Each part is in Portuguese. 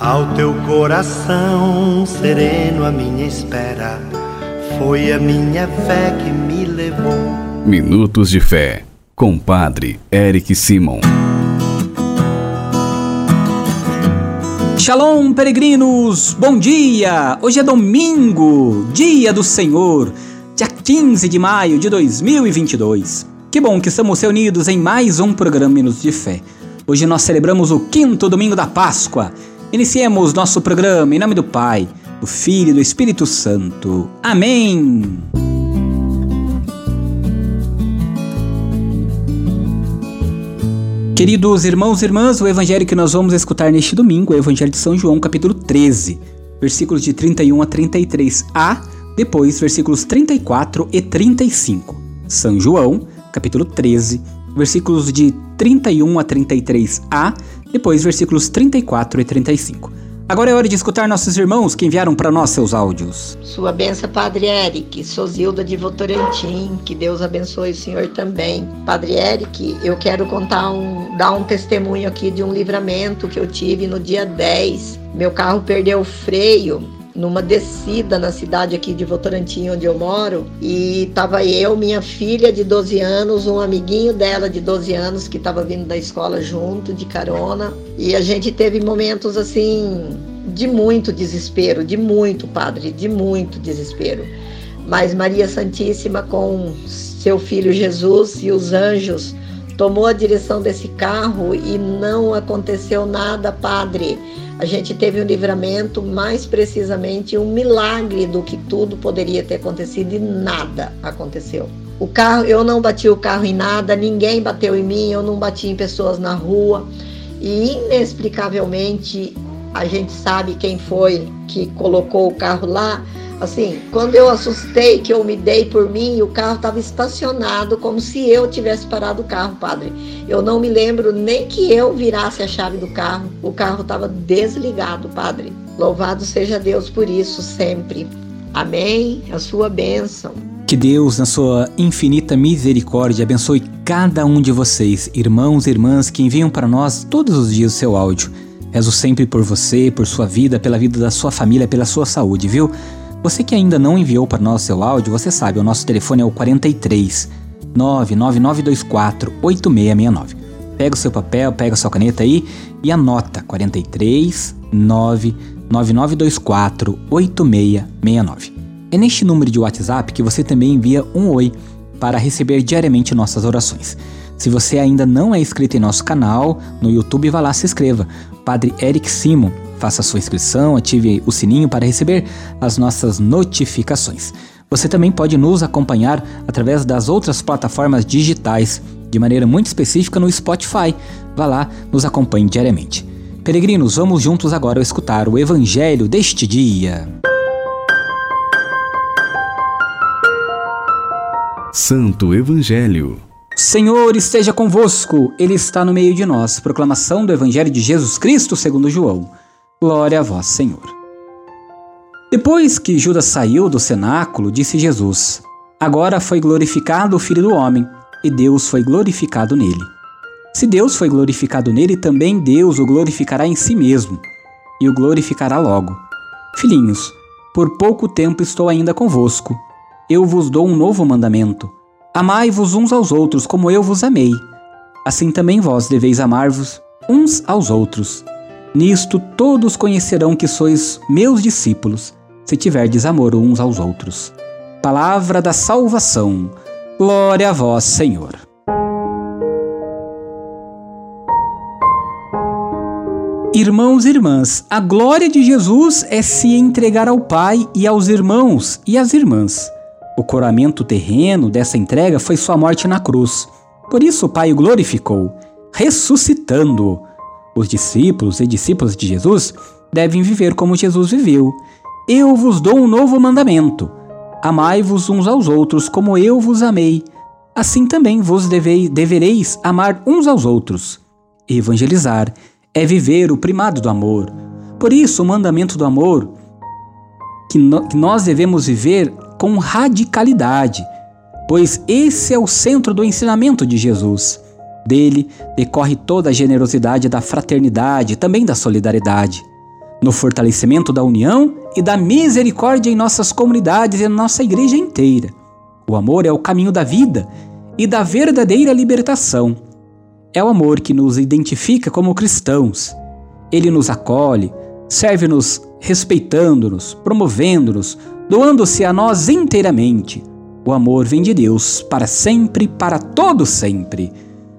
Ao teu coração sereno, a minha espera foi a minha fé que me levou. Minutos de Fé, com Padre Eric Simon. Shalom, peregrinos! Bom dia! Hoje é domingo, dia do Senhor, dia 15 de maio de 2022. Que bom que estamos reunidos em mais um programa Minutos de Fé. Hoje nós celebramos o quinto domingo da Páscoa Iniciemos nosso programa em nome do Pai, do Filho e do Espírito Santo. Amém! Queridos irmãos e irmãs, o evangelho que nós vamos escutar neste domingo é o Evangelho de São João, capítulo 13, versículos de 31 a 33a, depois versículos 34 e 35. São João, capítulo 13, versículos de 31 a 33a, depois versículos 34 e 35. Agora é hora de escutar nossos irmãos que enviaram para nós seus áudios. Sua benção, Padre Eric. Sou Zilda de Votorantim. Que Deus abençoe o senhor também. Padre Eric, eu quero contar um, dar um testemunho aqui de um livramento que eu tive no dia 10. Meu carro perdeu o freio numa descida na cidade aqui de Votorantim, onde eu moro, e tava eu, minha filha de 12 anos, um amiguinho dela de 12 anos que estava vindo da escola junto, de carona, e a gente teve momentos assim de muito desespero, de muito, padre, de muito desespero. Mas Maria Santíssima com seu filho Jesus e os anjos tomou a direção desse carro e não aconteceu nada, padre. A gente teve um livramento, mais precisamente um milagre do que tudo poderia ter acontecido e nada aconteceu. O carro, eu não bati o carro em nada, ninguém bateu em mim, eu não bati em pessoas na rua. E inexplicavelmente a gente sabe quem foi que colocou o carro lá, Assim, quando eu assustei, que eu me dei por mim, o carro estava estacionado como se eu tivesse parado o carro, padre. Eu não me lembro nem que eu virasse a chave do carro. O carro estava desligado, padre. Louvado seja Deus por isso sempre. Amém. A sua bênção. Que Deus, na sua infinita misericórdia, abençoe cada um de vocês, irmãos e irmãs que enviam para nós todos os dias o seu áudio. Rezo sempre por você, por sua vida, pela vida da sua família, pela sua saúde, viu? Você que ainda não enviou para nós seu áudio, você sabe, o nosso telefone é o 43 99924 8669. Pega o seu papel, pega a sua caneta aí e anota 43 99924 8669. É neste número de WhatsApp que você também envia um oi para receber diariamente nossas orações. Se você ainda não é inscrito em nosso canal no YouTube, vá lá se inscreva. Padre Eric Simon Faça sua inscrição, ative o sininho para receber as nossas notificações. Você também pode nos acompanhar através das outras plataformas digitais, de maneira muito específica no Spotify. Vá lá, nos acompanhe diariamente. Peregrinos, vamos juntos agora escutar o Evangelho deste dia. Santo Evangelho. Senhor esteja convosco, Ele está no meio de nós. Proclamação do Evangelho de Jesus Cristo segundo João. Glória a vós, Senhor. Depois que Judas saiu do cenáculo, disse Jesus: Agora foi glorificado o Filho do Homem, e Deus foi glorificado nele. Se Deus foi glorificado nele, também Deus o glorificará em si mesmo, e o glorificará logo. Filhinhos, por pouco tempo estou ainda convosco. Eu vos dou um novo mandamento: amai-vos uns aos outros como eu vos amei. Assim também vós deveis amar-vos uns aos outros. Nisto todos conhecerão que sois meus discípulos, se tiverdes amor uns aos outros. Palavra da salvação. Glória a vós, Senhor. Irmãos e irmãs, a glória de Jesus é se entregar ao Pai e aos irmãos e às irmãs. O coramento terreno dessa entrega foi sua morte na cruz. Por isso o Pai o glorificou, ressuscitando-o os discípulos e discípulas de Jesus devem viver como Jesus viveu. Eu vos dou um novo mandamento: amai-vos uns aos outros como eu vos amei. Assim também vos devei, devereis amar uns aos outros. Evangelizar é viver o primado do amor. Por isso, o mandamento do amor que, no, que nós devemos viver com radicalidade, pois esse é o centro do ensinamento de Jesus. Dele decorre toda a generosidade da fraternidade, também da solidariedade. no fortalecimento da união e da misericórdia em nossas comunidades e na nossa igreja inteira. O amor é o caminho da vida e da verdadeira libertação. É o amor que nos identifica como cristãos. Ele nos acolhe, serve-nos respeitando-nos, promovendo-nos, doando-se a nós inteiramente. O amor vem de Deus para sempre, para todo sempre.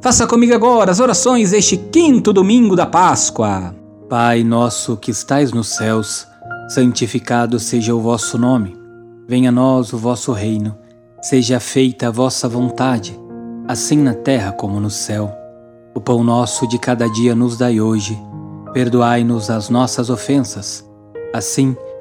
Faça comigo agora as orações deste quinto domingo da Páscoa. Pai nosso que estais nos céus, santificado seja o vosso nome. Venha a nós o vosso reino. Seja feita a vossa vontade, assim na terra como no céu. O pão nosso de cada dia nos dai hoje. Perdoai-nos as nossas ofensas, assim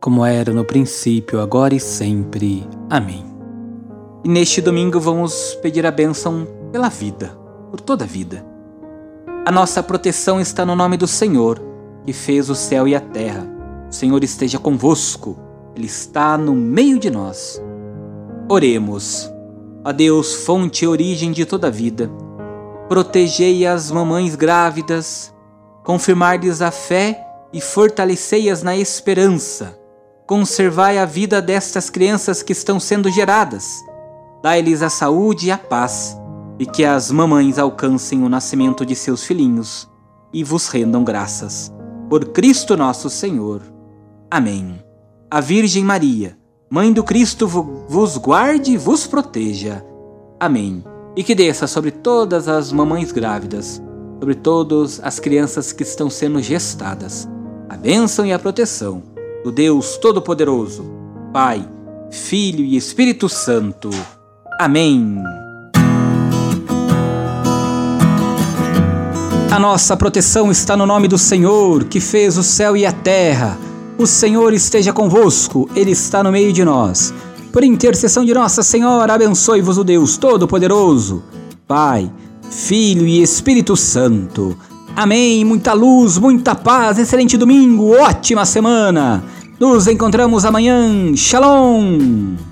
como era no princípio, agora e sempre. Amém. E neste domingo vamos pedir a bênção pela vida, por toda a vida. A nossa proteção está no nome do Senhor, que fez o céu e a terra. O Senhor esteja convosco, Ele está no meio de nós. Oremos. A Deus, fonte e origem de toda a vida, protegei as mamães grávidas, confirmar-lhes a fé e fortalecei-as na esperança. Conservai a vida destas crianças que estão sendo geradas. Dai-lhes a saúde e a paz, e que as mamães alcancem o nascimento de seus filhinhos e vos rendam graças. Por Cristo nosso Senhor. Amém. A Virgem Maria, Mãe do Cristo vos guarde e vos proteja. Amém. E que desça sobre todas as mamães grávidas, sobre todas as crianças que estão sendo gestadas, a bênção e a proteção do Deus Todo-Poderoso, Pai, Filho e Espírito Santo. Amém. A nossa proteção está no nome do Senhor, que fez o céu e a terra. O Senhor esteja convosco, Ele está no meio de nós. Por intercessão de Nossa Senhora, abençoe-vos o Deus Todo-Poderoso, Pai, Filho e Espírito Santo. Amém. Muita luz, muita paz, excelente domingo, ótima semana. Nos encontramos amanhã. Shalom.